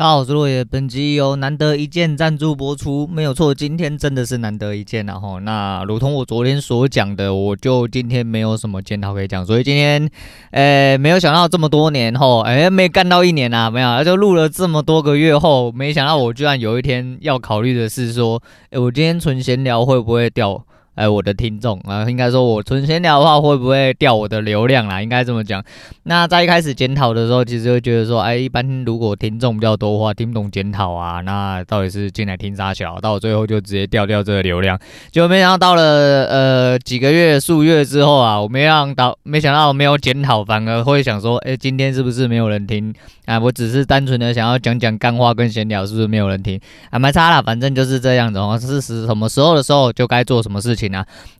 大家好，我是落叶。本集由难得一见赞助播出，没有错，今天真的是难得一见然后，那如同我昨天所讲的，我就今天没有什么检讨可以讲，所以今天，呃，没有想到这么多年后，哎，没干到一年啊，没有，就录了这么多个月后，没想到我居然有一天要考虑的是说，哎，我今天纯闲聊会不会掉？哎，我的听众啊，应该说我纯闲聊的话，会不会掉我的流量啦？应该这么讲。那在一开始检讨的时候，其实会觉得说，哎，一般如果听众比较多的话，听不懂检讨啊，那到底是进来听啥小？到最后就直接掉掉这个流量。结果没想到到了呃几个月、数月之后啊，我没想到，没想到没有检讨，反而会想说，哎，今天是不是没有人听？啊，我只是单纯的想要讲讲干话跟闲聊，是不是没有人听？啊，没差啦，反正就是这样子哦。是是什么时候的时候就该做什么事情。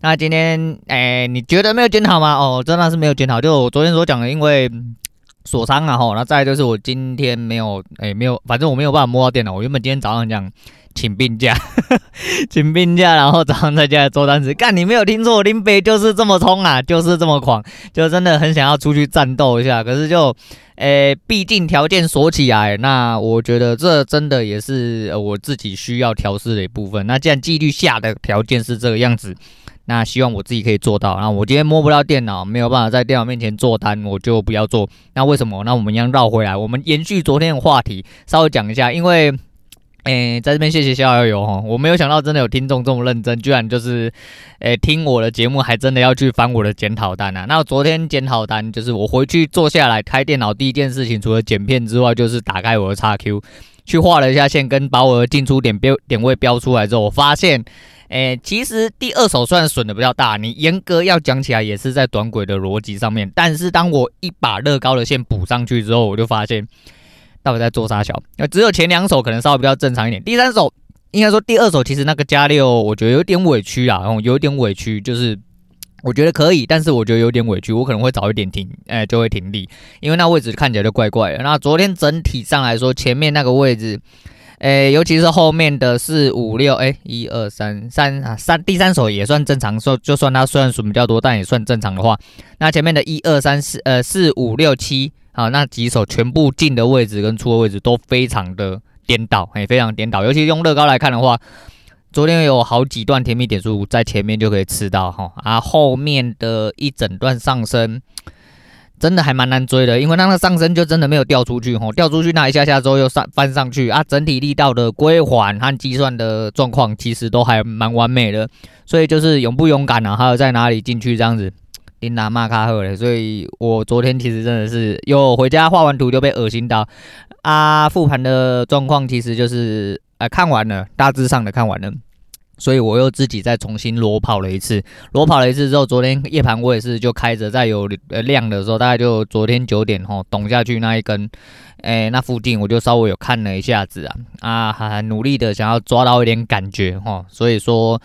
那今天，哎，你觉得没有剪好吗？哦，真的是没有剪好。就我昨天所讲的，因为锁仓啊，吼，那再就是我今天没有，哎，没有，反正我没有办法摸到电脑。我原本今天早上讲请病假，请病假，然后早上在家里做单子。干，你没有听错，林北就是这么冲啊，就是这么狂，就真的很想要出去战斗一下。可是就。诶，毕竟条件锁起来，那我觉得这真的也是我自己需要调试的一部分。那既然纪律下的条件是这个样子，那希望我自己可以做到。那我今天摸不到电脑，没有办法在电脑面前做单，我就不要做。那为什么？那我们一样绕回来，我们延续昨天的话题，稍微讲一下，因为。诶，在这边谢谢逍遥游哈，我没有想到真的有听众这么认真，居然就是，诶，听我的节目还真的要去翻我的检讨单啊。那昨天检讨单就是我回去坐下来开电脑第一件事情，除了剪片之外，就是打开我的叉 Q，去画了一下线，跟把我的进出点标点位标出来之后，我发现，诶，其实第二手虽然损的比较大，你严格要讲起来也是在短轨的逻辑上面，但是当我一把乐高的线补上去之后，我就发现。到底在做啥小？那只有前两手可能稍微比较正常一点，第三手应该说第二手其实那个加六，我觉得有点委屈啊，然后有点委屈，就是我觉得可以，但是我觉得有点委屈，我可能会早一点停，哎、就会停力，因为那位置看起来就怪怪的。那昨天整体上来说，前面那个位置，哎、尤其是后面的四五六，哎，一二三三啊三，第三手也算正常，说就算它虽然损比较多，但也算正常的话，那前面的一二三四，呃，四五六七。好，那几手全部进的位置跟出的位置都非常的颠倒，哎，非常颠倒。尤其用乐高来看的话，昨天有好几段甜蜜点数在前面就可以吃到哈，啊，后面的一整段上升真的还蛮难追的，因为那个上升就真的没有掉出去哈，掉出去那一下下之后又上翻上去啊，整体力道的归还和计算的状况其实都还蛮完美的，所以就是勇不勇敢啊，还有在哪里进去这样子。琳达马卡赫嘞，所以我昨天其实真的是又回家画完图就被恶心到啊！复盘的状况其实就是呃看完了，大致上的看完了，所以我又自己再重新裸跑了一次。裸跑了一次之后，昨天夜盘我也是就开着，在有呃量的时候，大概就昨天九点吼，懂下去那一根，哎、那附近我就稍微有看了一下子啊啊，还努力的想要抓到一点感觉吼，所以说。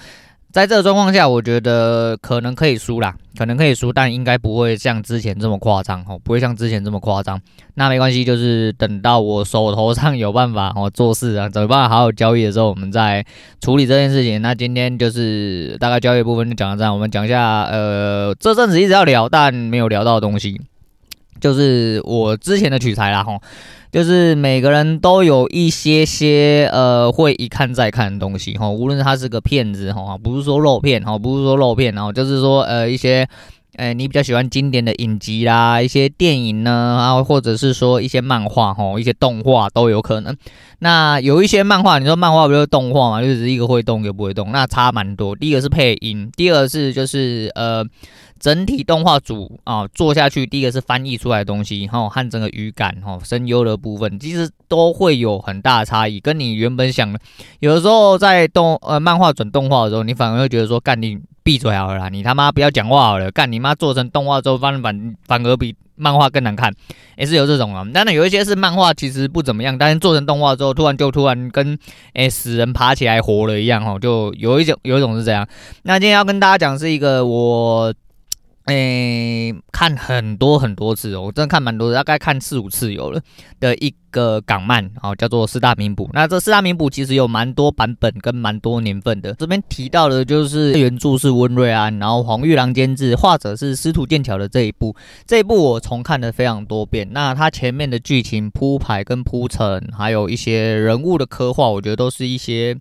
在这个状况下，我觉得可能可以输啦，可能可以输，但应该不会像之前这么夸张哦，不会像之前这么夸张。那没关系，就是等到我手头上有办法哦做事啊，有办法好好交易的时候，我们再处理这件事情。那今天就是大概交易部分就讲到这样，我们讲一下呃这阵子一直要聊但没有聊到的东西，就是我之前的取材啦吼。就是每个人都有一些些呃会一看再看的东西哈，无论他是个骗子哈，不是说肉片哈，不是说肉片哈，就是说呃一些呃你比较喜欢经典的影集啦，一些电影呢，然后或者是说一些漫画吼，一些动画都有可能。那有一些漫画，你说漫画不就是动画嘛，就是一个会动一个不会动，那差蛮多。第一个是配音，第二是就是呃。整体动画组啊做下去，第一个是翻译出来的东西，哈，和整个语感，哈，声优的部分，其实都会有很大的差异，跟你原本想的，有的时候在动呃漫画转动画的时候，你反而会觉得说，干你闭嘴好了，你他妈不要讲话好了，干你妈做成动画之后，反反反而比漫画更难看，也是有这种啊。当然有一些是漫画其实不怎么样，但是做成动画之后，突然就突然跟诶、死人爬起来活了一样，哈，就有一种有一种是这样。那今天要跟大家讲是一个我。诶、欸，看很多很多次哦，我真的看蛮多的，大概看四五次有了的一个港漫，哦，叫做四大名捕。那这四大名捕其实有蛮多版本跟蛮多年份的。这边提到的就是原著是温瑞安，然后黄玉郎监制，画者是司徒剑桥的这一部。这一部我重看了非常多遍。那它前面的剧情铺排跟铺陈，还有一些人物的刻画，我觉得都是一些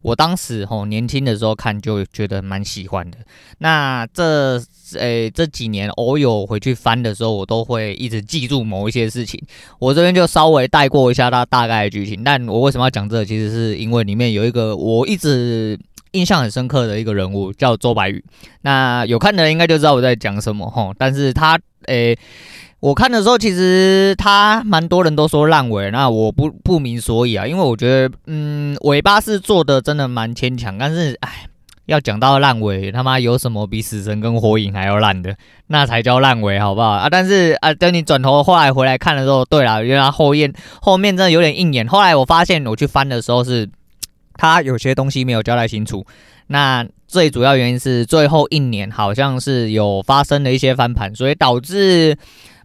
我当时吼年轻的时候看就觉得蛮喜欢的。那这。诶、欸，这几年偶有回去翻的时候，我都会一直记住某一些事情。我这边就稍微带过一下它大概的剧情。但我为什么要讲这个？其实是因为里面有一个我一直印象很深刻的一个人物，叫周白宇。那有看的人应该就知道我在讲什么吼。但是他诶、我看的时候其实他蛮多人都说烂尾，那我不不明所以啊，因为我觉得嗯，尾巴是做的真的蛮牵强，但是哎。要讲到烂尾，他妈有什么比死神跟火影还要烂的？那才叫烂尾，好不好啊？但是啊，等你转头后来回来看的时候，对了，原来后面后面真的有点硬眼。后来我发现，我去翻的时候是，他有些东西没有交代清楚。那最主要原因是最后一年好像是有发生了一些翻盘，所以导致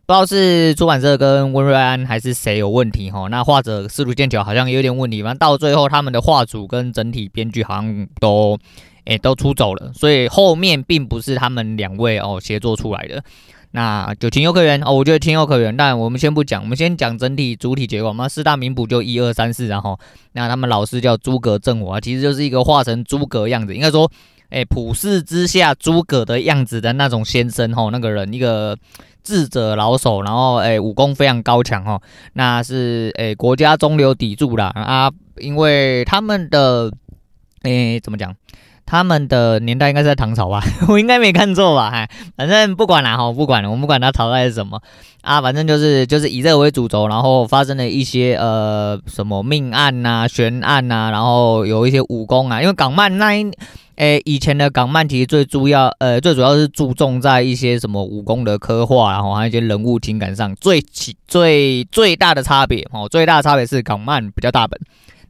不知道是出版社跟温瑞安还是谁有问题哈。那画者司徒剑桥好像也有点问题，反正到最后他们的画组跟整体编剧好像都。诶，都出走了，所以后面并不是他们两位哦协作出来的，那就情有可原哦，我觉得情有可原。但我们先不讲，我们先讲整体主体结构嘛。四大名捕就一二三四，然后那他们老师叫诸葛正我，其实就是一个化成诸葛样子，应该说，诶，普世之下诸葛的样子的那种先生吼，那个人一个智者老手，然后诶武功非常高强吼，那是诶国家中流砥柱啦啊，因为他们的诶怎么讲？他们的年代应该是在唐朝吧，我应该没看错吧？嗨，反正不管了哈，不管了，我们不管他朝代是什么啊，反正就是就是以这个为主轴，然后发生了一些呃什么命案呐、悬案呐，然后有一些武功啊，因为港漫那一诶、以前的港漫其实最主要呃最主要是注重在一些什么武功的刻画，然后还有一些人物情感上最起最最大的差别哦，最大的差别是港漫比较大本。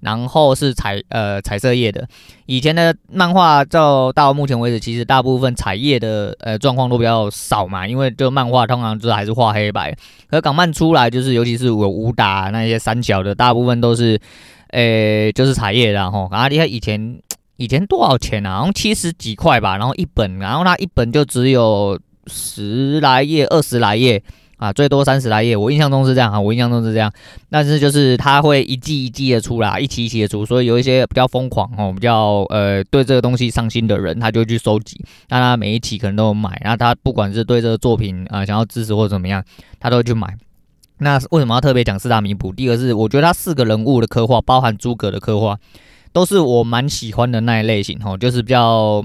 然后是彩呃彩色页的，以前的漫画到到目前为止，其实大部分彩页的呃状况都比较少嘛，因为这个漫画通常就是还是画黑白。可港漫出来就是，尤其是有武打那些三角的，大部分都是，诶就是彩页的吼。然后你看以前以前多少钱啊？好像七十几块吧，然后一本，然后它一本就只有十来页、二十来页。啊，最多三十来页，我印象中是这样啊，我印象中是这样。但是就是他会一季一季的出来，一期一期的出，所以有一些比较疯狂哦，比较呃对这个东西上心的人，他就去收集。那他每一期可能都有买，那他不管是对这个作品啊、想要支持或者怎么样，他都会去买。那为什么要特别讲四大名捕？第一个是我觉得他四个人物的刻画，包含诸葛的刻画，都是我蛮喜欢的那一类型哦，就是比较。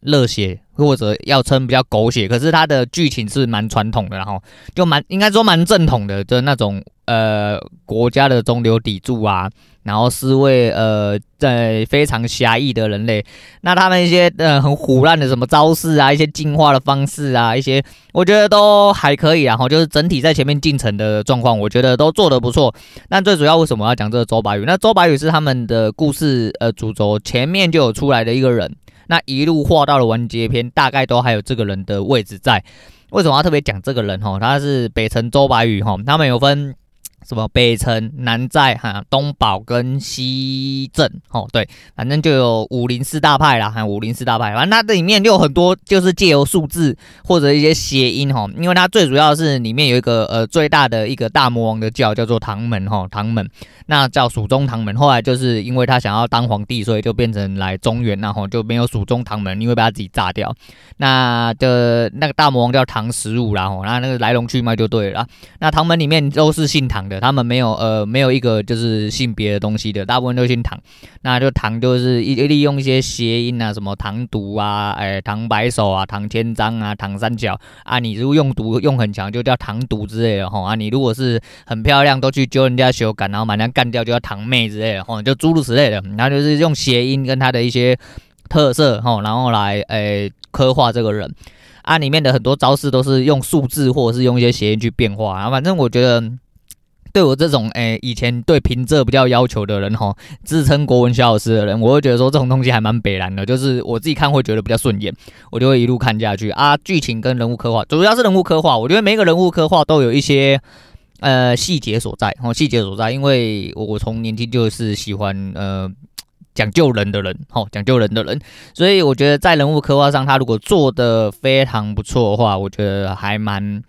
热血或者要称比较狗血，可是它的剧情是蛮传统的，然后就蛮应该说蛮正统的，的那种呃国家的中流砥柱啊，然后是为呃在非常侠义的人类，那他们一些呃很唬烂的什么招式啊，一些进化的方式啊，一些我觉得都还可以，然后就是整体在前面进程的状况，我觉得都做得不错。但最主要为什么要讲这个周白宇？那周白宇是他们的故事呃主轴，前面就有出来的一个人。那一路画到了完结篇，大概都还有这个人的位置在。为什么要特别讲这个人？哈，他是北辰周白宇哈，他们有分。什么北城、南寨、哈东堡跟西镇，哦，对，反正就有武林四大派啦，哈，武林四大派，反正它这里面就有很多就是借由数字或者一些谐音，哈，因为它最主要是里面有一个呃最大的一个大魔王的教叫做唐门，哈，唐门，那叫蜀中唐门，后来就是因为他想要当皇帝，所以就变成来中原，然后就没有蜀中唐门，因为被他自己炸掉。那的那个大魔王叫唐十五，然后那那个来龙去脉就对了。那唐门里面都是姓唐的。他们没有呃没有一个就是性别的东西的，大部分都姓唐，那就唐就是一利用一些谐音啊，什么唐毒啊，哎唐白手啊，唐千张啊，唐三角。啊，你如果用毒用很强，就叫唐毒之类的吼啊，你如果是很漂亮，都去揪人家手感，然后把人家干掉，就叫唐妹之类的吼，就诸如此类的，然后就是用谐音跟他的一些特色吼，然后来哎刻画这个人。啊，里面的很多招式都是用数字或者是用一些谐音去变化啊，反正我觉得。对我这种诶、以前对平仄比较要求的人哈，自称国文小老师的人，我会觉得说这种东西还蛮北然的，就是我自己看会觉得比较顺眼，我就会一路看下去啊。剧情跟人物刻画，主要是人物刻画，我觉得每个人物刻画都有一些呃细节所在哦，细节所在，因为我从年轻就是喜欢呃讲究人的人，哦，讲究人的人，所以我觉得在人物刻画上，他如果做得非常不错的话，我觉得还蛮。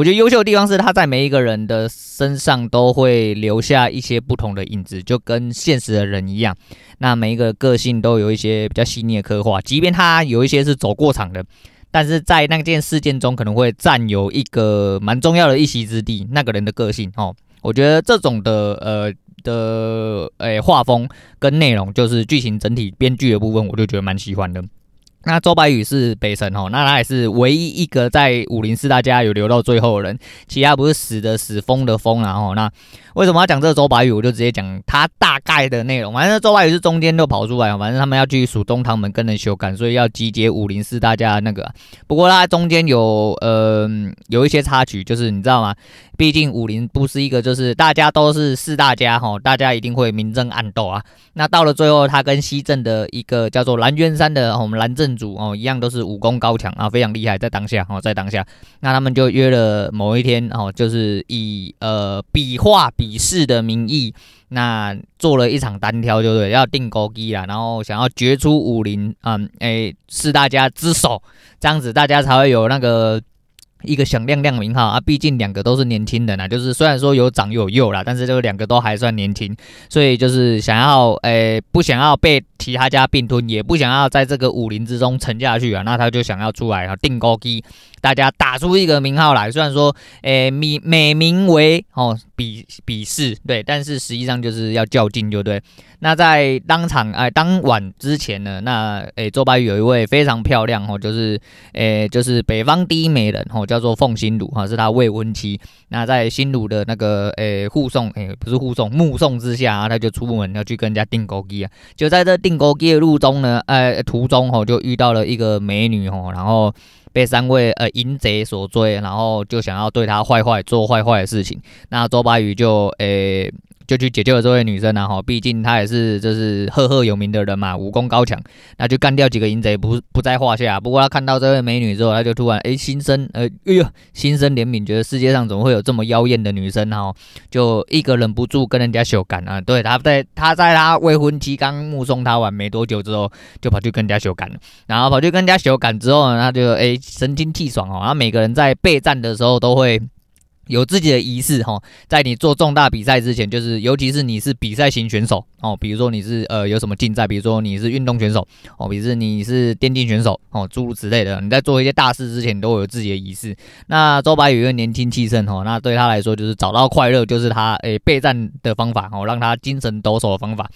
我觉得优秀的地方是他在每一个人的身上都会留下一些不同的影子，就跟现实的人一样。那每一个个性都有一些比较细腻的刻画，即便他有一些是走过场的，但是在那件事件中可能会占有一个蛮重要的一席之地。那个人的个性哦，我觉得这种的呃的诶画风跟内容，就是剧情整体编剧的部分，我就觉得蛮喜欢的。那周白宇是北辰哦，那他也是唯一一个在武林四大家有留到最后的人，其他不是死的死，疯的疯，然后那为什么要讲这个周白宇？我就直接讲他大概的内容。反正周白宇是中间就跑出来，反正他们要去蜀东堂门跟人修改，所以要集结武林四大家那个。不过他中间有呃有一些插曲，就是你知道吗？毕竟武林不是一个就是大家都是四大家哈，大家一定会明争暗斗啊。那到了最后，他跟西镇的一个叫做蓝渊山的我们蓝镇主哦，一样都是武功高强啊，非常厉害。在当下哦，在当下，那他们就约了某一天哦，就是以呃比划比试的名义，那做了一场单挑，就对，要定勾机啦，然后想要决出武林嗯诶是大家之首，这样子大家才会有那个。一个响亮亮名号啊，毕竟两个都是年轻人啊，就是虽然说有长有幼啦，但是这两个都还算年轻，所以就是想要诶、不想要被其他家并吞，也不想要在这个武林之中沉下去啊，那他就想要出来啊，定高低，大家打出一个名号来，虽然说诶，美、美名为哦比比试对，但是实际上就是要较劲，就对。那在当场哎当晚之前呢，那诶、周白宇有一位非常漂亮哦，就是诶、就是北方第一美人哦，叫做凤心如哈，是他未婚妻。那在心如的那个诶护送诶不是护送目送之下啊，他就出门要去跟人家订勾机啊。就在这订勾机的路中呢，呃途中哦就遇到了一个美女哦，然后被三位呃淫贼所追，然后就想要对他坏坏做坏坏的事情。那周白宇就诶。就去解救了这位女生啊！哈，毕竟她也是就是赫赫有名的人嘛，武功高强，那就干掉几个淫贼不不在话下。不过他看到这位美女之后，他就突然哎心生呃哎呦心生怜悯，觉得世界上怎么会有这么妖艳的女生哈？就一个忍不住跟人家羞感啊！对，他在他在他未婚妻刚目送他完没多久之后，就跑去跟人家羞感了。然后跑去跟人家羞感之后呢，他就哎神清气爽哦。然后每个人在备战的时候都会。有自己的仪式哈，在你做重大比赛之前，就是尤其是你是比赛型选手哦，比如说你是呃有什么竞赛，比如说你是运动选手哦，比如说你是电竞选手哦，诸如此类的，你在做一些大事之前，你都会有自己的仪式。那周白宇一个年轻气盛哦，那对他来说就是找到快乐，就是他诶备战的方法哦，让他精神抖擞的方法。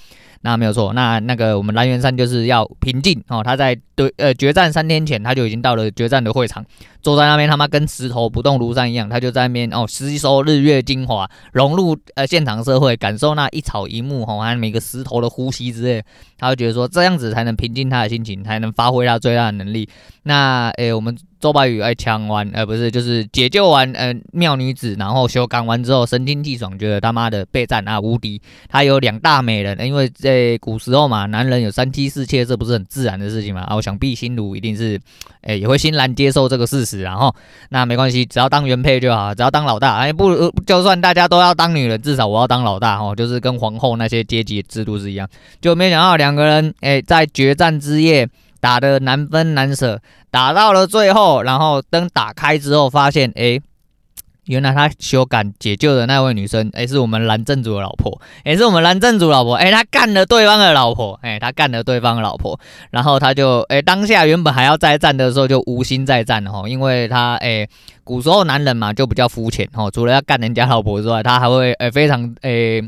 那没有错，那那个我们蓝元山就是要平静哦，他在对呃决战三天前他就已经到了决战的会场，坐在那边他妈跟石头不动如山一样，他就在那边哦吸收日月精华，融入呃现场社会，感受那一草一木哦，还有每个石头的呼吸之类，他会觉得说这样子才能平静他的心情，才能发挥他最大的能力。那诶、我们。周白宇爱抢完，呃，不是，就是解救完，呃，妙女子，然后修改完之后，神清气爽，觉得他妈的备战啊无敌。他有两大美人，因为在古时候嘛，男人有三妻四妾，这不是很自然的事情嘛。啊，我想必心如一定是，哎、也会欣然接受这个事实，然后那没关系，只要当原配就好，只要当老大，哎，不，就算大家都要当女人，至少我要当老大，哦，就是跟皇后那些阶级制度是一样。就没想到两个人，哎、在决战之夜。打得难分难舍，打到了最后，然后灯打开之后，发现，哎，原来他修改解救的那位女生，哎，是我们蓝正主的老婆，也是我们蓝正主老婆，哎，他干了对方的老婆，哎，他干了对方的老婆，然后他就，哎，当下原本还要再战的时候，就无心再战了哈，因为他，哎，古时候男人嘛，就比较肤浅哈，除了要干人家老婆之外，他还会，哎，非常，哎。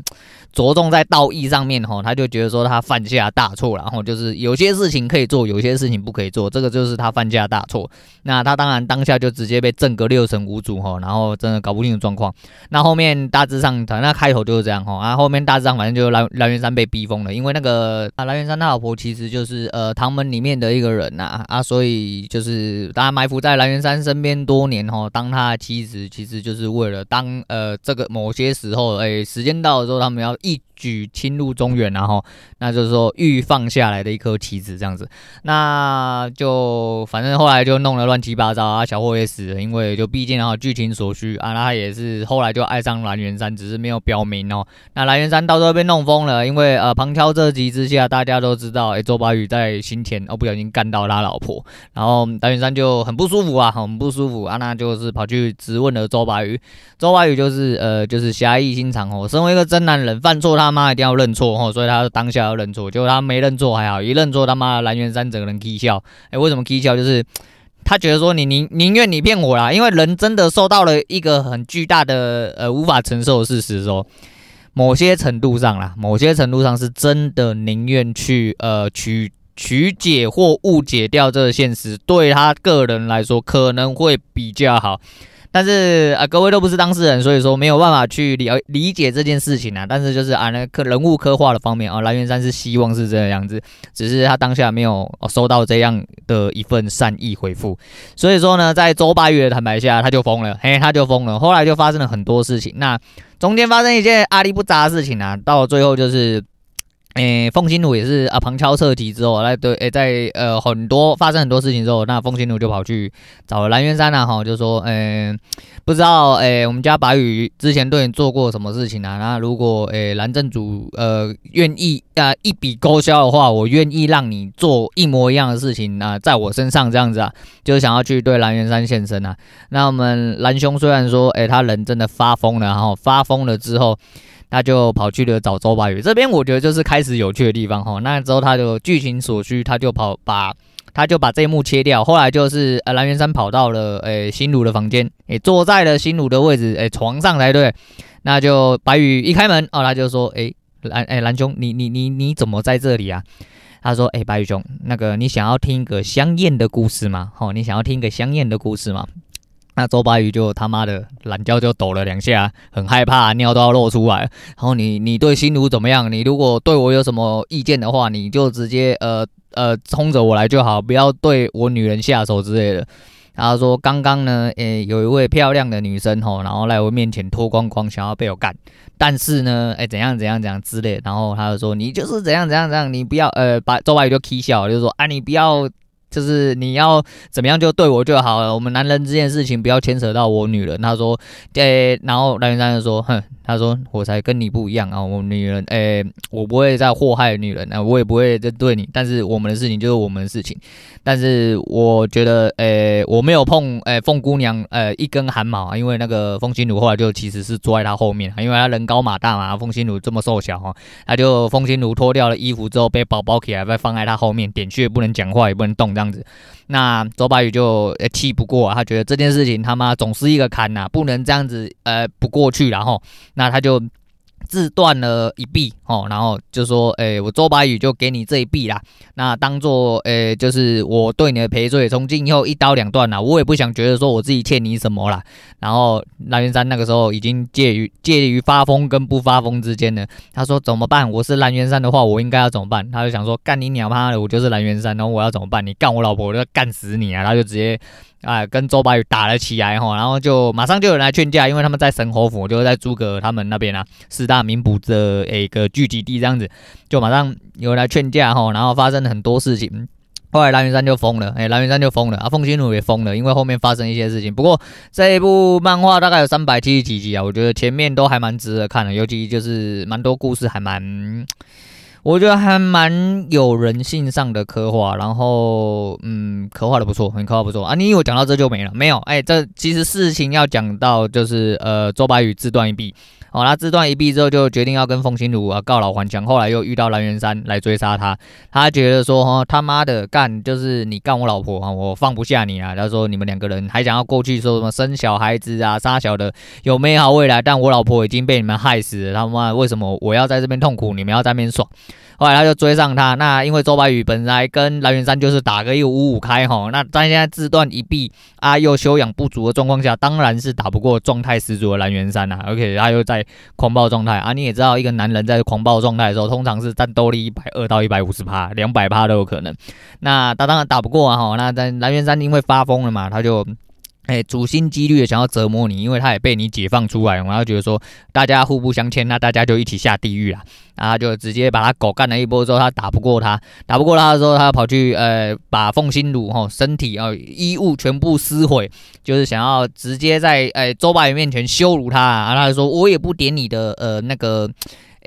着重在道义上面哈，他就觉得说他犯下大错，然后就是有些事情可以做，有些事情不可以做，这个就是他犯下大错。那他当然当下就直接被震个六神无主哈，然后真的搞不定的状况。那后面大致上，他那开头就是这样哈，啊后面大致上反正就蓝蓝元山被逼疯了，因为那个啊蓝元山他老婆其实就是呃唐门里面的一个人呐啊，所以就是大家埋伏在蓝元山身边多年哈，当他的妻子其实就是为了当呃这个某些时候哎时间到的时候他们要。一举侵入中原，然后那就是说欲放下来的一颗棋子这样子。那就反正后来就弄得乱七八糟啊，小霍也死了，因为就毕竟然后剧情所需啊，那他也是后来就爱上蓝原山，只是没有标明哦。那蓝原山到时候被弄疯了，因为呃旁敲侧击之下，大家都知道，哎，周白宇在新前哦不小心干到他老婆，然后蓝原山就很不舒服啊，很不舒服啊，那就是跑去质问了周白宇，周白宇就是呃就是侠义心肠哦，身为一个真男人，犯错他他妈一定要认错哦，所以他当下要认错，结果他没认错还好，一认错他妈蓝原山整个人起笑，哎，为什么起笑？就是他觉得说你宁宁愿你骗我啦，因为人真的受到了一个很巨大的呃无法承受的事实，说某些程度上啦，某些程度上是真的宁愿去呃取曲解或误解掉这个现实，对他个人来说可能会比较好。但是啊，各位都不是当事人，所以说没有办法去了理解这件事情啊。但是就是啊，那个人物刻画的方面啊，蓝原山是希望是这样子，只是他当下没有收到这样的一份善意回复。所以说呢，在周八月的坦白下，他就疯了，嘿，他就疯了。后来就发生了很多事情，那中间发生一件阿里不扎的事情啊，到最后就是。诶，凤心奴也是啊，旁敲侧击之后，那对，诶，在呃很多发生很多事情之后，那凤心奴就跑去找蓝原山啊，哈，就说，诶，不知道，诶，我们家白宇之前对你做过什么事情啊？那如果，诶，蓝正主，呃，愿意啊一笔勾销的话，我愿意让你做一模一样的事情啊，在我身上这样子啊，就是想要去对蓝原山献身啊。那我们蓝兄虽然说，诶，他人真的发疯了，然后发疯了之后。他就跑去了找周白宇这边，我觉得就是开始有趣的地方哈。那之后他就剧情所需，他就跑把，他就把这一幕切掉。后来就是呃蓝原山跑到了诶心如的房间，诶坐在了心如的位置，诶床上才对。那就白宇一开门哦，他就说诶蓝诶蓝兄，你你你你怎么在这里啊？他说诶白宇兄，那个你想要听一个香艳的故事吗？哦，你想要听一个香艳的故事吗？那周白宇就他妈的懒觉就抖了两下，很害怕，尿都要露出来。然后你你对心如怎么样？你如果对我有什么意见的话，你就直接呃呃冲着我来就好，不要对我女人下手之类的。然后说刚刚呢，诶、有一位漂亮的女生吼，然后来我面前脱光光，想要被我干，但是呢，诶、怎样怎样怎样之类。然后他就说你就是怎样怎样怎样，你不要呃把周白宇就起笑，就说啊你不要。就是你要怎么样就对我就好了，我们男人这件事情不要牵扯到我女人。他说，对，然后蓝云山就说，哼。他说：“我才跟你不一样啊！我女人，诶、我不会再祸害女人啊，我也不会再对你。但是我们的事情就是我们的事情。但是我觉得，诶、我没有碰，诶、凤姑娘，呃、一根汗毛啊。因为那个凤心如后来就其实是坐在她后面，因为她人高马大嘛。凤心如这么瘦小哈，他就凤心如脱掉了衣服之后，被包包起来，被放在她后面，点穴不能讲话，也不能动这样子。那周白宇就气不过，他觉得这件事情他妈总是一个坎呐，不能这样子，呃，不过去，然后。”那他就自断了一臂哦，然后就说：“诶、我周白宇就给你这一臂啦，那当做诶、就是我对你的赔罪，从今以后一刀两断啦。我也不想觉得说我自己欠你什么啦。”然后蓝原山那个时候已经介于介于发疯跟不发疯之间了。他说：“怎么办？我是蓝原山的话，我应该要怎么办？”他就想说：“干你鸟妈的，我就是蓝原山，然后我要怎么办？你干我老婆，我就要干死你啊！”他就直接。啊，跟周白宇打了起来哈，然后就马上就有人来劝架，因为他们在神侯府，就是在诸葛他们那边啊，四大名捕的一个聚集地这样子，就马上有人来劝架哈，然后发生了很多事情，后来蓝云山就疯了，哎，蓝云山就疯了，啊，凤心如也疯了，因为后面发生一些事情。不过这一部漫画大概有三百七十几集啊，我觉得前面都还蛮值得看的，尤其就是蛮多故事还蛮。我觉得还蛮有人性上的刻画，然后嗯，刻画的不错，很刻画不错啊。你以为讲到这就没了？没有，哎、欸，这其实事情要讲到就是呃，周白宇自断一臂，哦，他自断一臂之后就决定要跟凤心如啊告老还乡，后来又遇到蓝元山来追杀他，他觉得说哈他妈的干就是你干我老婆啊，我放不下你啊。他说你们两个人还想要过去说什么生小孩子啊，杀小的有美好未来，但我老婆已经被你们害死了，他妈为什么我要在这边痛苦，你们要在那边爽？后来他就追上他，那因为周白宇本来跟蓝原山就是打个一五五开哈，那他现在自断一臂啊，又修养不足的状况下，当然是打不过状态十足的蓝原山呐，而且他又在狂暴状态啊，你也知道一个男人在狂暴状态的时候，通常是战斗力一百二到一百五十趴，两百趴都有可能，那他当然打不过啊哈，那在蓝原山因为发疯了嘛，他就。哎，处心积虑的想要折磨你，因为他也被你解放出来，然后觉得说大家互不相欠，那大家就一起下地狱了。然后就直接把他狗干了一波之后，他打不过他，打不过他的时候，他跑去呃把凤心如哈身体啊、衣物全部撕毁，就是想要直接在哎周白宇面前羞辱他，然后他就说我也不点你的呃那个。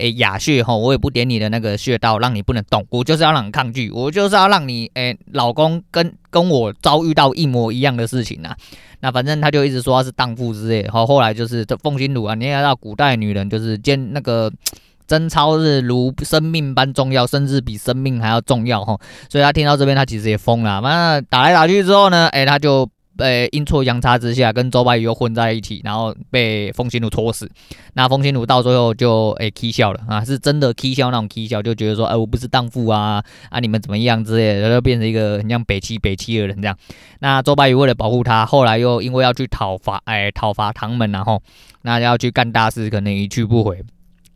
诶，雅穴哈，我也不点你的那个穴道，让你不能动。我就是要让你抗拒，我就是要让你诶，老公跟跟我遭遇到一模一样的事情啊。那反正他就一直说他是荡妇之类。好，后来就是这凤心如啊，你也知道古代女人就是兼那个 贞操是如生命般重要，甚至比生命还要重要哈。所以他听到这边，他其实也疯了。反正打来打去之后呢，诶，他就。被阴错阳差之下，跟周白宇又混在一起，然后被风心如戳死。那风心如到最后就诶气笑了啊，是真的气笑那种气笑，就觉得说，哎，我不是荡妇啊啊，你们怎么样之类的，就变成一个很像北七北七的人这样。那周白宇为了保护他，后来又因为要去讨伐，哎，讨伐唐门，然后那要去干大事，可能一去不回。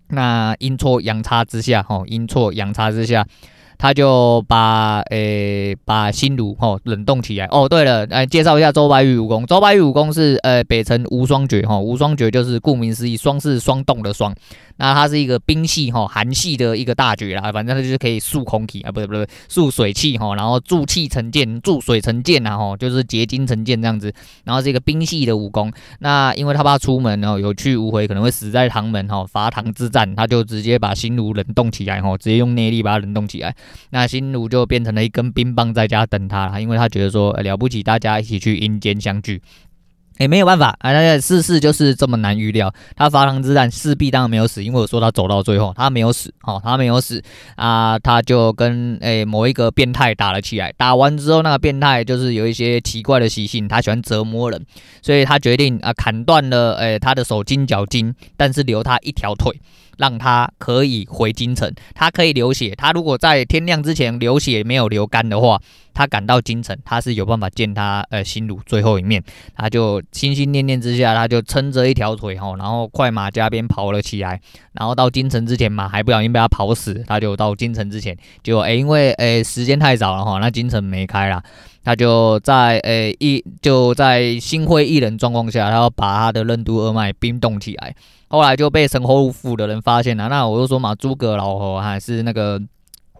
那阴错阳差之下，吼，阴错阳差之下。他就把诶、把心炉吼冷冻起来哦。对了，来介绍一下周白玉武功。周白玉武功是呃北辰无双诀哈，无双诀就是顾名思义，双是霜冻的霜。那它是一个冰系哈寒系的一个大绝啦，反正它就是可以塑空体啊，不是不是塑水气哈，然后助气成剑，助水成剑呐哈，就是结晶成剑这样子。然后是一个冰系的武功。那因为他怕出门然后有去无回，可能会死在唐门哈，伐唐之战，他就直接把心如冷冻起来哈，直接用内力把它冷冻起来。那心如就变成了一根冰棒在家等他了，因为他觉得说了不起，大家一起去阴间相聚。也、没有办法啊，那个世事就是这么难预料。他伐唐之战势必当然没有死，因为我说他走到最后，他没有死，哦，他没有死啊，他就跟诶、某一个变态打了起来。打完之后，那个变态就是有一些奇怪的习性，他喜欢折磨人，所以他决定啊砍断了诶、他的手筋脚筋，但是留他一条腿。让他可以回京城，他可以流血。他如果在天亮之前流血没有流干的话，他赶到京城，他是有办法见他呃心如最后一面。他就心心念念之下，他就撑着一条腿哈，然后快马加鞭跑了起来。然后到京城之前嘛还不小心被他跑死，他就到京城之前就哎、欸、因为哎、欸、时间太早了哈，那京城没开了，他就在哎一、就在心灰意冷状况下，他要把他的任督二脉冰冻起来。后来就被神侯府的人发现了，那我就说嘛，诸葛老侯还是那个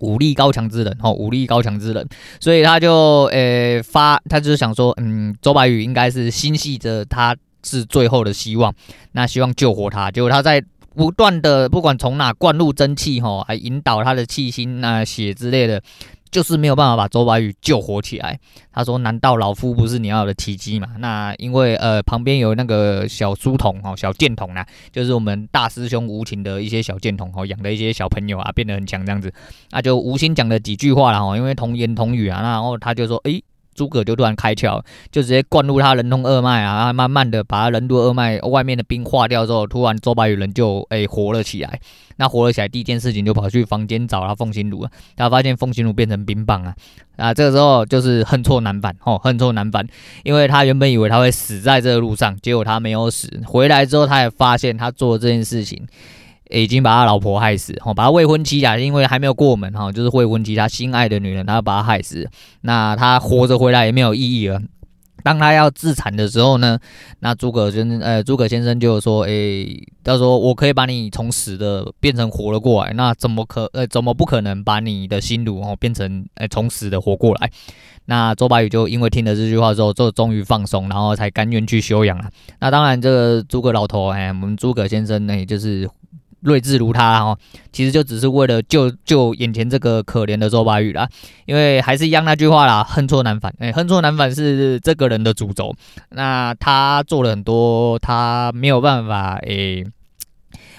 武力高强之人，吼，武力高强之人，所以他就诶、发，他就是想说，嗯，周白宇应该是心系着他是最后的希望，那希望救活他，结果他在不断的不管从哪灌入真气，吼，还引导他的气心、啊血之类的。就是没有办法把周白宇救活起来。他说：“难道老夫不是你要的奇迹吗？”那因为呃旁边有那个小书童哦，小箭筒啊，就是我们大师兄无情的一些小箭筒哦，养的一些小朋友啊，变得很强这样子。那就无心讲了几句话了哦，因为童言童语啊，然后他就说：“诶。”诸葛就突然开窍，就直接灌入他任督二脉啊，慢慢的把他任督二脉外面的冰化掉之后，突然周白宇人就诶、活了起来。那活了起来，第一件事情就跑去房间找他凤心如，他发现凤心如变成冰棒啊啊！这个时候就是恨错难返哦，恨错难返，因为他原本以为他会死在这个路上，结果他没有死。回来之后，他也发现他做这件事情。已经把他老婆害死，哈，把他未婚妻啊，因为还没有过门，哈，就是未婚妻，他心爱的女人，他要把他害死，那他活着回来也没有意义了。当他要自残的时候呢，那诸葛先生，呃，诸葛先生就说，诶、欸，他说我可以把你从死的变成活了过来，那怎么可，呃，怎么不可能把你的心如哦变成，呃，从死的活过来？那周白宇就因为听了这句话之后，就终于放松，然后才甘愿去休养了。那当然，这个诸葛老头，哎，我们诸葛先生呢，也就是。睿智如他哦，其实就只是为了救救眼前这个可怜的周白宇啦。因为还是一样那句话啦，恨错难返。哎，恨错难返是这个人的主轴。那他做了很多他没有办法诶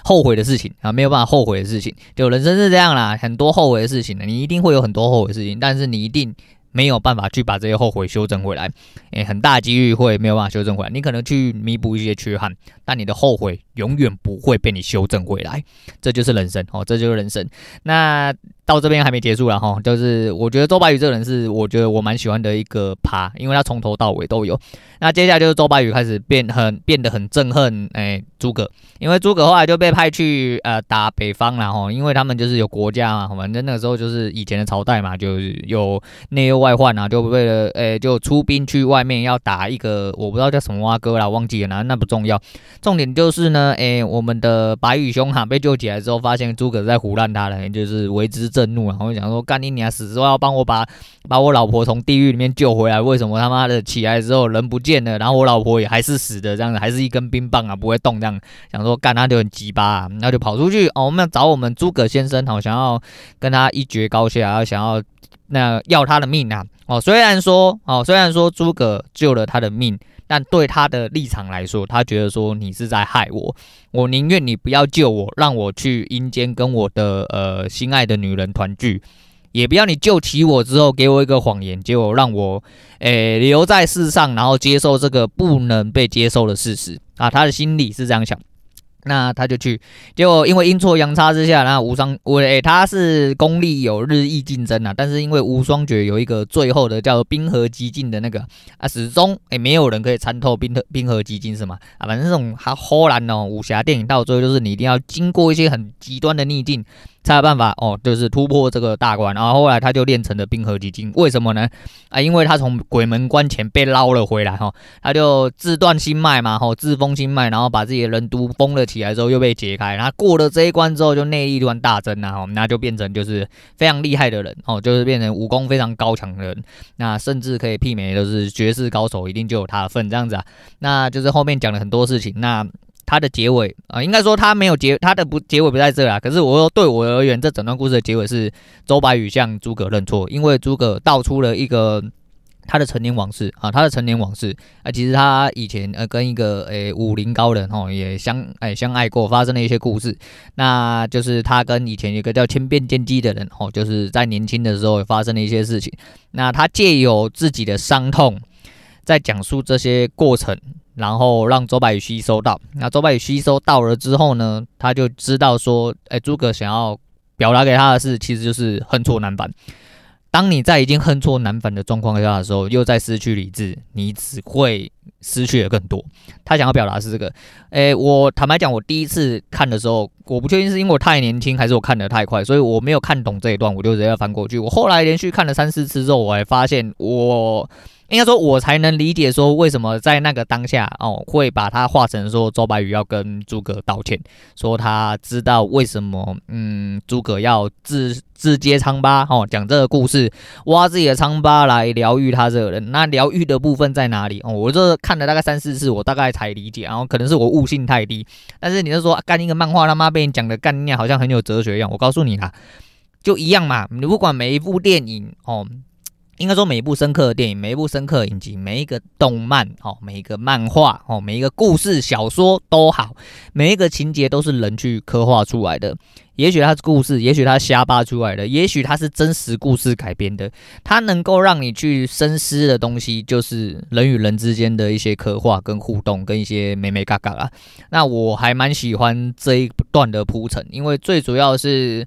后悔的事情啊，没有办法后悔的事情。就人生是这样啦，很多后悔的事情呢，你一定会有很多后悔的事情，但是你一定。没有办法去把这些后悔修正回来，诶，很大几率会没有办法修正回来。你可能去弥补一些缺憾，但你的后悔永远不会被你修正回来。这就是人生哦，这就是人生。那到这边还没结束了哈，就是我觉得周白宇这个人是我觉得我蛮喜欢的一个趴，因为他从头到尾都有。那接下来就是周白宇开始变很变得很憎恨哎诸葛，因为诸葛后来就被派去呃打北方了哈，因为他们就是有国家嘛，反正那个时候就是以前的朝代嘛，就是有内忧外患啊，就为了哎就出兵去外面要打一个我不知道叫什么蛙哥啦，忘记了，那那不重要，重点就是呢，哎我们的白宇兄哈被救起来之后，发现诸葛在胡乱他了，就是为之。震怒了，我就想说，干你娘死之后要帮我把把我老婆从地狱里面救回来，为什么他妈的起来之后人不见了，然后我老婆也还是死的这样子，还是一根冰棒啊，不会动这样，想说干他就很鸡巴啊，然后就跑出去哦，我们要找我们诸葛先生，好想要跟他一决高下，然后想要那要他的命啊，哦，虽然说哦，虽然说诸葛救了他的命。但对他的立场来说，他觉得说你是在害我，我宁愿你不要救我，让我去阴间跟我的呃心爱的女人团聚，也不要你救起我之后给我一个谎言，结果让我诶、留在世上，然后接受这个不能被接受的事实啊，他的心里是这样想。那他就去，结果因为阴错阳差之下，那无双我诶，他是功力有日益竞争啊，但是因为无双诀有一个最后的叫冰河极境的那个啊，始终诶没有人可以参透冰河冰河极境是吗？啊，反正这种他忽然哦武侠电影到最后就是你一定要经过一些很极端的逆境。才有办法哦，就是突破这个大关，然后后来他就练成了冰河极境。为什么呢？啊，因为他从鬼门关前被捞了回来哈，他就自断心脉嘛，吼，自封心脉，然后把自己的任督封了起来之后又被解开，然后过了这一关之后就内力突然大增啊，那就变成就是非常厉害的人哦，就是变成武功非常高强的人，那甚至可以媲美就是绝世高手，一定就有他的份这样子啊，那就是后面讲了很多事情，那。他的结尾啊、应该说他没有结，他的不结尾不在这啦。可是我说对我而言，这整段故事的结尾是周白宇向诸葛认错，因为诸葛道出了一个他的陈年往事啊，他的陈年往事啊，其实他以前呃跟一个诶武林高人哦也相诶、相爱过，发生了一些故事。那就是他跟以前一个叫千变剑姬的人哦，就是在年轻的时候发生了一些事情。那他借由自己的伤痛，在讲述这些过程。然后让周白宇吸收到，那周白宇吸收到了之后呢，他就知道说，哎，诸葛想要表达给他的是，其实就是恨错难返。当你在已经恨错难返的状况下的时候，又在失去理智，你只会失去的更多。他想要表达是这个，哎，我坦白讲，我第一次看的时候，我不确定是因为我太年轻，还是我看得太快，所以我没有看懂这一段，我就直接翻过去。我后来连续看了三四次之后，我还发现我。应该说，我才能理解说为什么在那个当下哦，会把它画成说周白宇要跟诸葛道歉，说他知道为什么嗯诸葛要自自揭疮疤哦，讲这个故事，挖自己的疮疤来疗愈他这个人。那疗愈的部分在哪里哦？我这看了大概三四次，我大概才理解。然后可能是我悟性太低，但是你就说干一个漫画他妈被你讲的干念好像很有哲学一样。我告诉你啦，就一样嘛。你不管每一部电影哦。应该说，每一部深刻的电影，每一部深刻的影集，每一个动漫哦，每一个漫画哦，每一个故事小说都好，每一个情节都是人去刻画出来的。也许它是故事，也许它瞎掰出来的，也许它是真实故事改编的。它能够让你去深思的东西，就是人与人之间的一些刻画跟互动，跟一些眉眉嘎嘎啊。那我还蛮喜欢这一段的铺陈，因为最主要是。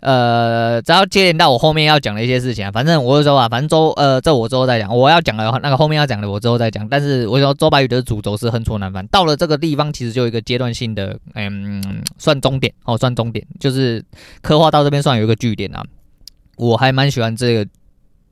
呃，只要接连到我后面要讲的一些事情啊，反正我就说啊，反正周呃，这我之后再讲。我要讲的话那个后面要讲的，我之后再讲。但是我说周白宇的主轴是恨错难返，到了这个地方，其实就有一个阶段性的，嗯，算终点哦，算终点，就是刻画到这边算有一个句点啊。我还蛮喜欢这个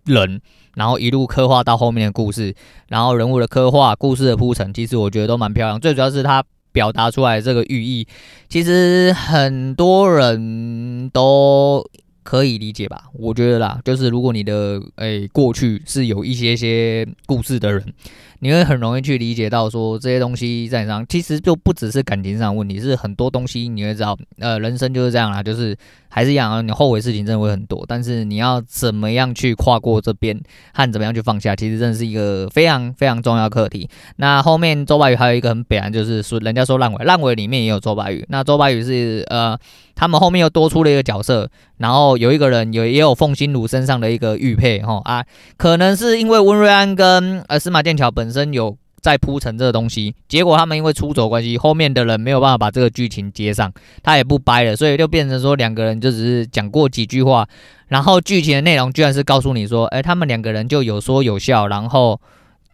人，然后一路刻画到后面的故事，然后人物的刻画、故事的铺陈，其实我觉得都蛮漂亮。最主要是他。表达出来这个寓意，其实很多人都可以理解吧？我觉得啦，就是如果你的诶、过去是有一些些故事的人。你会很容易去理解到说这些东西在上，其实就不只是感情上问题，是很多东西你会知道，呃，人生就是这样啦，就是还是一样，你后悔事情真的会很多，但是你要怎么样去跨过这边和怎么样去放下，其实真的是一个非常非常重要课题。那后面周白宇还有一个很北然，就是说人家说烂尾，烂尾里面也有周白宇，那周白宇是呃。他们后面又多出了一个角色，然后有一个人有也有凤心如身上的一个玉佩哈啊，可能是因为温瑞安跟呃司马剑桥本本身有在铺陈这个东西，结果他们因为出走关系，后面的人没有办法把这个剧情接上，他也不掰了，所以就变成说两个人就只是讲过几句话，然后剧情的内容居然是告诉你说，哎，他们两个人就有说有笑，然后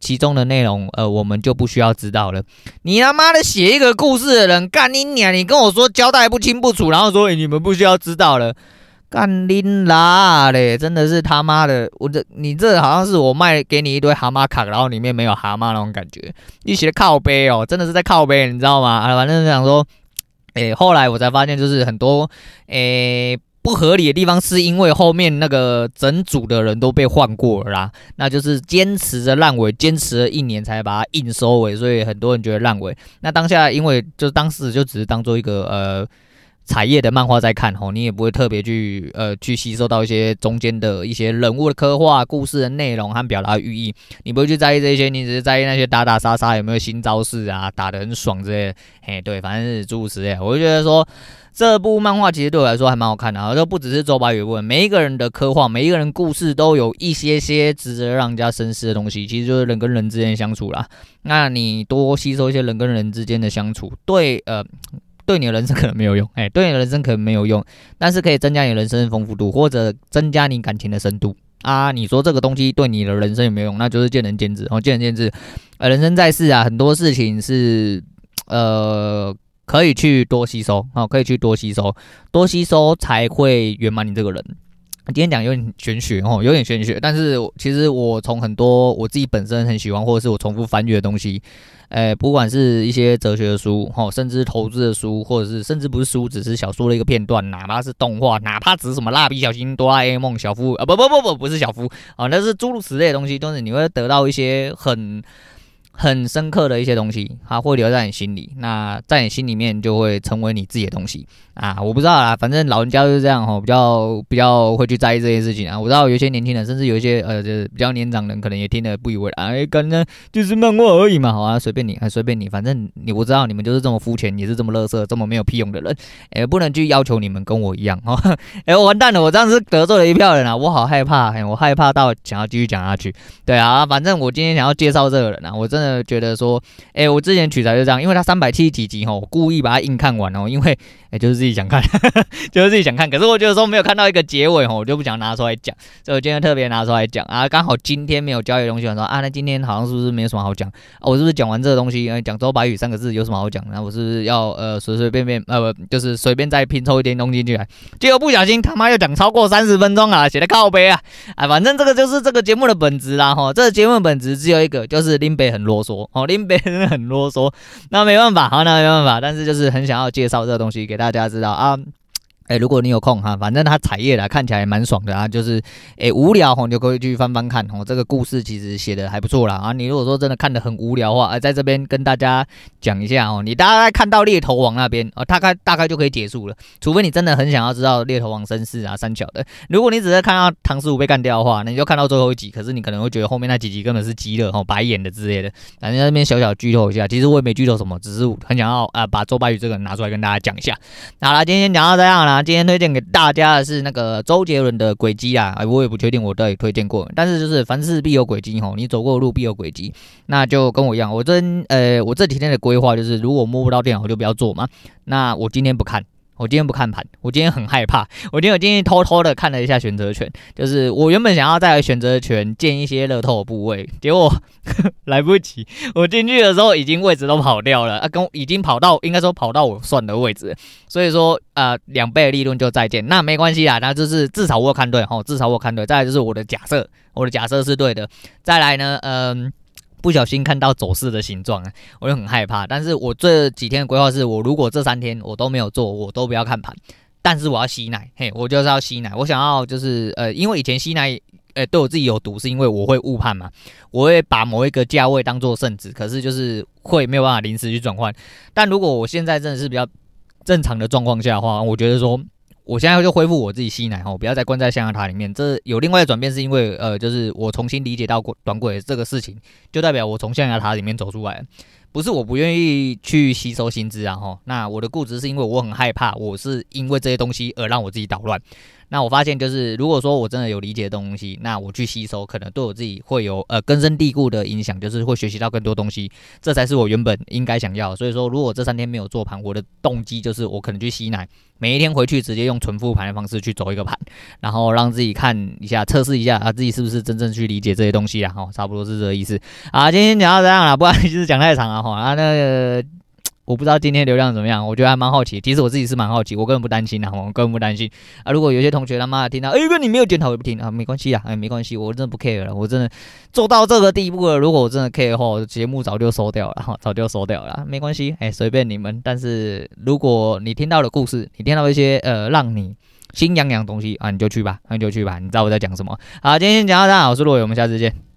其中的内容，呃，我们就不需要知道了。你他妈的写一个故事的人，干你娘！你跟我说交代不清不楚，然后说，哎，你们不需要知道了。干拎啦嘞！真的是他妈的，我这你这好像是我卖给你一堆蛤蟆卡，然后里面没有蛤蟆那种感觉。你写的靠背哦，真的是在靠背，你知道吗？啊，反正想说，诶、后来我才发现，就是很多诶、不合理的地方，是因为后面那个整组的人都被换过了啦。那就是坚持着烂尾，坚持了一年才把它硬收尾，所以很多人觉得烂尾。那当下因为就当时就只是当做一个呃。彩页的漫画在看吼，你也不会特别去呃去吸收到一些中间的一些人物的刻画、故事的内容和表达寓意，你不会去在意这些，你只是在意那些打打杀杀有没有新招式啊，打得很爽之类的。嘿，对，反正是诸如此类。我就觉得说这部漫画其实对我来说还蛮好看的，啊，就不只是周白宇部分，每一个人的刻画，每一个人故事都有一些些值得让人家深思的东西，其实就是人跟人之间相处啦。那你多吸收一些人跟人之间的相处，对呃。对你的人生可能没有用，哎，对你的人生可能没有用，但是可以增加你人生的丰富度，或者增加你感情的深度啊。你说这个东西对你的人生有没有用？那就是见仁见智哦，见仁见智。呃，人生在世啊，很多事情是呃可以去多吸收哦，可以去多吸收，多吸收才会圆满你这个人。今天讲有点玄学哦，有点玄学，但是其实我从很多我自己本身很喜欢，或者是我重复翻阅的东西。诶，不管是一些哲学的书，吼，甚至投资的书，或者是甚至不是书，只是小说的一个片段，哪怕是动画，哪怕只是什么蜡笔小新、哆啦 A 梦、小夫，啊，不不不不，不是小夫，啊，那是诸如此类的东西，都是你会得到一些很。很深刻的一些东西，它会留在你心里，那在你心里面就会成为你自己的东西啊！我不知道啦，反正老人家就是这样吼，比较比较会去在意这些事情啊。我知道有些年轻人，甚至有一些呃，就是比较年长人，可能也听得不以为然。哎，刚刚就是漫画而已嘛，好啊，随便你，随便你，反正你我知道你们就是这么肤浅，也是这么垃圾，这么没有屁用的人，哎，不能去要求你们跟我一样哈。哎，完蛋了，我这样子得罪了一票人啊，我好害怕，哎，我害怕到想要继续讲下去。对啊，反正我今天想要介绍这个人啊，我真的。觉得说，哎、我之前取材就这样，因为他三百七十几集吼，我故意把它硬看完哦，因为哎、就是自己想看，就是自己想看。可是我觉得说没有看到一个结尾吼，我就不想拿出来讲，所以我今天特别拿出来讲啊。刚好今天没有交易东西，我说啊，那今天好像是不是没有什么好讲？我是不是讲完这个东西，讲周白宇三个字有什么好讲？那我是不是要呃随随便便呃不就是随便再拼凑一点东西进来？结果不小心他妈又讲超过三十分钟啊，写的靠背啊！啊，反正这个就是这个节目的本质啦吼，这个节目的本质只有一个，就是林北很弱啰嗦。哦，林北真的很啰嗦，那没办法，好，那没办法，但是就是很想要介绍这个东西给大家知道啊。哎，如果你有空哈，反正它彩页啦，看起来蛮爽的啊。就是哎无聊吼，你就可以去翻翻看吼。这个故事其实写的还不错啦啊。你如果说真的看的很无聊的话，啊，在这边跟大家讲一下哦。你大概看到猎头王那边哦，大概大概就可以结束了。除非你真的很想要知道猎头王身世啊、三小的。如果你只是看到唐师五被干掉的话，那你就看到最后一集。可是你可能会觉得后面那几集根本是鸡肋哦，白眼的之类的。反正在那边小小剧透一下，其实我也没剧透什么，只是很想要啊把周白宇这个人拿出来跟大家讲一下。好了，今天讲到这样了，今天推荐给。大家的是那个周杰伦的轨迹啊，我也不确定我到底推荐过，但是就是凡事必有轨迹吼，你走过的路必有轨迹，那就跟我一样，我真呃我这几天的规划就是，如果摸不到电脑就不要做嘛，那我今天不看。我今天不看盘，我今天很害怕。我今天我今天偷偷的看了一下选择权，就是我原本想要在选择权建一些乐透部位，结果 来不及。我进去的时候已经位置都跑掉了啊，跟已经跑到应该说跑到我算的位置，所以说呃两倍的利润就再见。那没关系啊，那就是至少我看对哈，至少我看对。再来就是我的假设，我的假设是对的。再来呢，嗯、不小心看到走势的形状啊，我就很害怕。但是我这几天的规划是，我如果这三天我都没有做，我都不要看盘。但是我要吸奶，嘿，我就是要吸奶。我想要就是呃，因为以前吸奶，呃，对我自己有毒，是因为我会误判嘛，我会把某一个价位当做圣旨，可是就是会没有办法临时去转换。但如果我现在真的是比较正常的状况下的话，我觉得说。我现在就恢复我自己吸奶哈，不要再关在象牙塔里面。这有另外的转变，是因为呃，就是我重新理解到过短轨这个事情，就代表我从象牙塔里面走出来，不是我不愿意去吸收新知啊哈。那我的固执是因为我很害怕，我是因为这些东西而让我自己捣乱。那我发现就是，如果说我真的有理解的东西，那我去吸收，可能对我自己会有呃根深蒂固的影响，就是会学习到更多东西，这才是我原本应该想要。所以说，如果这三天没有做盘，我的动机就是我可能去吸奶，每一天回去直接用纯复盘的方式去走一个盘，然后让自己看一下，测试一下啊自己是不是真正去理解这些东西啊。哈，差不多是这个意思。啊，今天讲到这样了，不然就是讲太长了哈。啊，那个。我不知道今天流量怎么样，我觉得还蛮好奇。其实我自己是蛮好奇，我根本不担心啊，我根本不担心啊。如果有些同学他妈的听到，哎哥你没有检讨，我不听啊，没关系啊，哎没关系，我真的不 care 了，我真的做到这个地步了。如果我真的 care 的话，我节目早就收掉了，早就收掉了，没关系，哎随便你们。但是如果你听到的故事，你听到一些呃让你心痒痒的东西啊，你就去吧，那你就去吧，你知道我在讲什么。好，今天先讲到这，我是洛伟，我们下次见。